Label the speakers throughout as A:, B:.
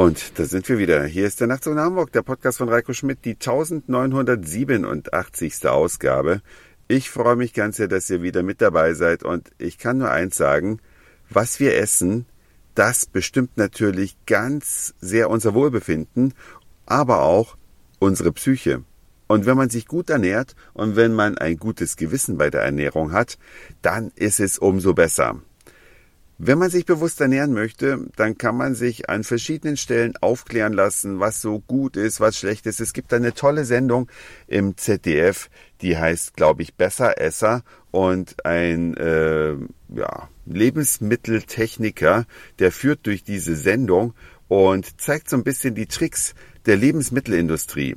A: Und da sind wir wieder. Hier ist der Nachtzug in Hamburg, der Podcast von Reiko Schmidt, die 1987. Ausgabe. Ich freue mich ganz sehr, dass ihr wieder mit dabei seid und ich kann nur eins sagen, was wir essen, das bestimmt natürlich ganz sehr unser Wohlbefinden, aber auch unsere Psyche. Und wenn man sich gut ernährt und wenn man ein gutes Gewissen bei der Ernährung hat, dann ist es umso besser. Wenn man sich bewusst ernähren möchte, dann kann man sich an verschiedenen Stellen aufklären lassen, was so gut ist, was schlecht ist. Es gibt eine tolle Sendung im ZDF, die heißt, glaube ich, Besseresser und ein äh, ja, Lebensmitteltechniker, der führt durch diese Sendung und zeigt so ein bisschen die Tricks der Lebensmittelindustrie.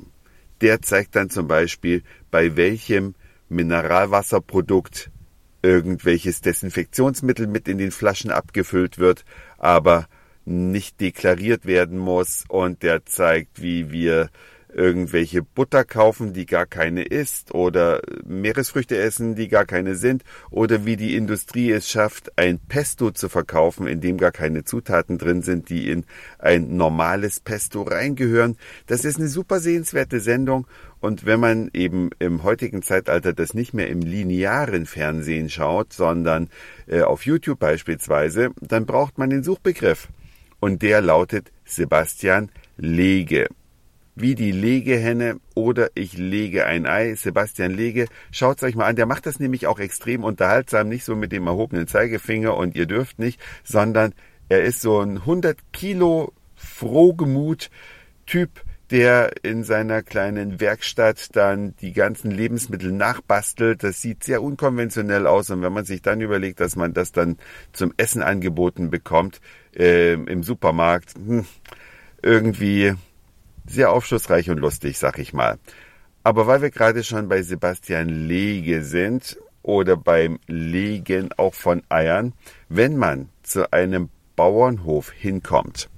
A: Der zeigt dann zum Beispiel, bei welchem Mineralwasserprodukt irgendwelches Desinfektionsmittel mit in den Flaschen abgefüllt wird, aber nicht deklariert werden muss und der zeigt, wie wir irgendwelche Butter kaufen, die gar keine ist, oder Meeresfrüchte essen, die gar keine sind, oder wie die Industrie es schafft, ein Pesto zu verkaufen, in dem gar keine Zutaten drin sind, die in ein normales Pesto reingehören. Das ist eine super sehenswerte Sendung und wenn man eben im heutigen Zeitalter das nicht mehr im linearen Fernsehen schaut, sondern äh, auf YouTube beispielsweise, dann braucht man den Suchbegriff. Und der lautet Sebastian Lege wie die Legehenne oder ich lege ein Ei. Sebastian Lege, schaut's euch mal an. Der macht das nämlich auch extrem unterhaltsam, nicht so mit dem erhobenen Zeigefinger und ihr dürft nicht, sondern er ist so ein 100 Kilo Frohgemut Typ, der in seiner kleinen Werkstatt dann die ganzen Lebensmittel nachbastelt. Das sieht sehr unkonventionell aus und wenn man sich dann überlegt, dass man das dann zum Essen angeboten bekommt äh, im Supermarkt, hm, irgendwie sehr aufschlussreich und lustig, sag ich mal. Aber weil wir gerade schon bei Sebastian Lege sind oder beim Legen auch von Eiern, wenn man zu einem Bauernhof hinkommt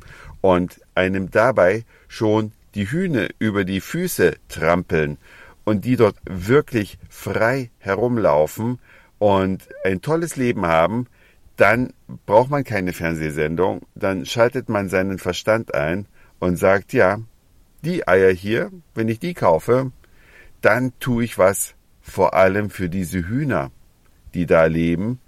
A: und einem dabei schon die Hühner über die Füße trampeln und die dort wirklich frei herumlaufen und ein tolles Leben haben, dann braucht man keine Fernsehsendung, dann schaltet man seinen Verstand ein und sagt, ja, die Eier hier, wenn ich die kaufe, dann tue ich was vor allem für diese Hühner, die da leben.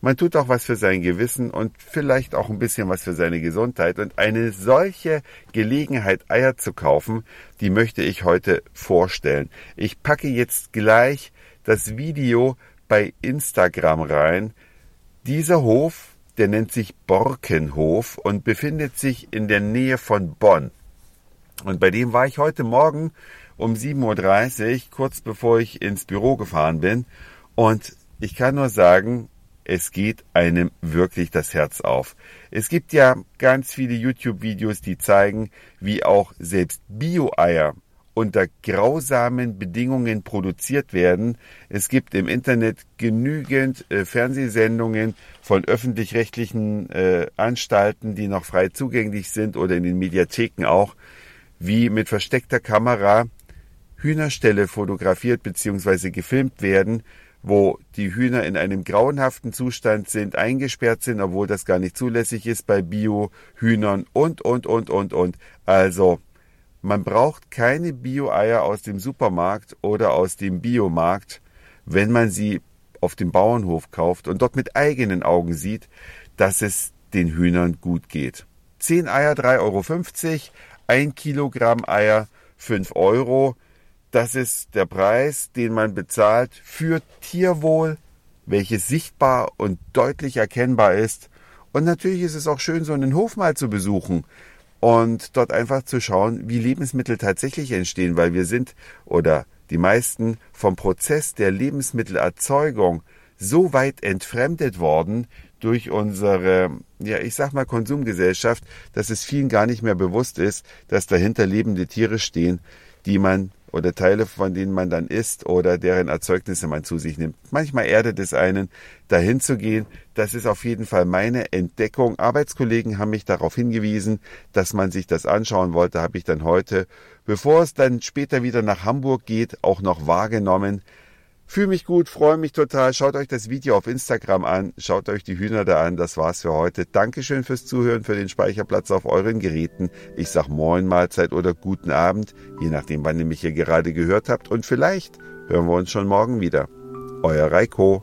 A: Man tut auch was für sein Gewissen und vielleicht auch ein bisschen was für seine Gesundheit. Und eine solche Gelegenheit, Eier zu kaufen, die möchte ich heute vorstellen. Ich packe jetzt gleich das Video bei Instagram rein. Dieser Hof, der nennt sich Borkenhof und befindet sich in der Nähe von Bonn. Und bei dem war ich heute Morgen um 7.30 Uhr, kurz bevor ich ins Büro gefahren bin. Und ich kann nur sagen, es geht einem wirklich das Herz auf. Es gibt ja ganz viele YouTube-Videos, die zeigen, wie auch selbst Bio-Eier unter grausamen Bedingungen produziert werden. Es gibt im Internet genügend äh, Fernsehsendungen von öffentlich-rechtlichen äh, Anstalten, die noch frei zugänglich sind oder in den Mediatheken auch, wie mit versteckter Kamera Hühnerställe fotografiert bzw. gefilmt werden, wo die Hühner in einem grauenhaften Zustand sind, eingesperrt sind, obwohl das gar nicht zulässig ist bei Bio-Hühnern und, und, und, und, und. Also, man braucht keine Bio-Eier aus dem Supermarkt oder aus dem Biomarkt, wenn man sie auf dem Bauernhof kauft und dort mit eigenen Augen sieht, dass es den Hühnern gut geht. Zehn Eier 3,50 Euro, ein Kilogramm Eier 5 Euro. Das ist der Preis, den man bezahlt für Tierwohl, welches sichtbar und deutlich erkennbar ist. Und natürlich ist es auch schön, so einen Hof mal zu besuchen und dort einfach zu schauen, wie Lebensmittel tatsächlich entstehen, weil wir sind oder die meisten vom Prozess der Lebensmittelerzeugung so weit entfremdet worden durch unsere, ja, ich sag mal Konsumgesellschaft, dass es vielen gar nicht mehr bewusst ist, dass dahinter lebende Tiere stehen, die man oder Teile von denen man dann isst oder deren Erzeugnisse man zu sich nimmt. Manchmal erdet es einen, dahin zu gehen. Das ist auf jeden Fall meine Entdeckung. Arbeitskollegen haben mich darauf hingewiesen, dass man sich das anschauen wollte, habe ich dann heute, bevor es dann später wieder nach Hamburg geht, auch noch wahrgenommen Fühle mich gut, freue mich total. Schaut euch das Video auf Instagram an. Schaut euch die Hühner da an. Das war's für heute. Dankeschön fürs Zuhören, für den Speicherplatz auf euren Geräten. Ich sag Moin, Mahlzeit oder guten Abend, je nachdem, wann ihr mich hier gerade gehört habt. Und vielleicht hören wir uns schon morgen wieder. Euer Reiko.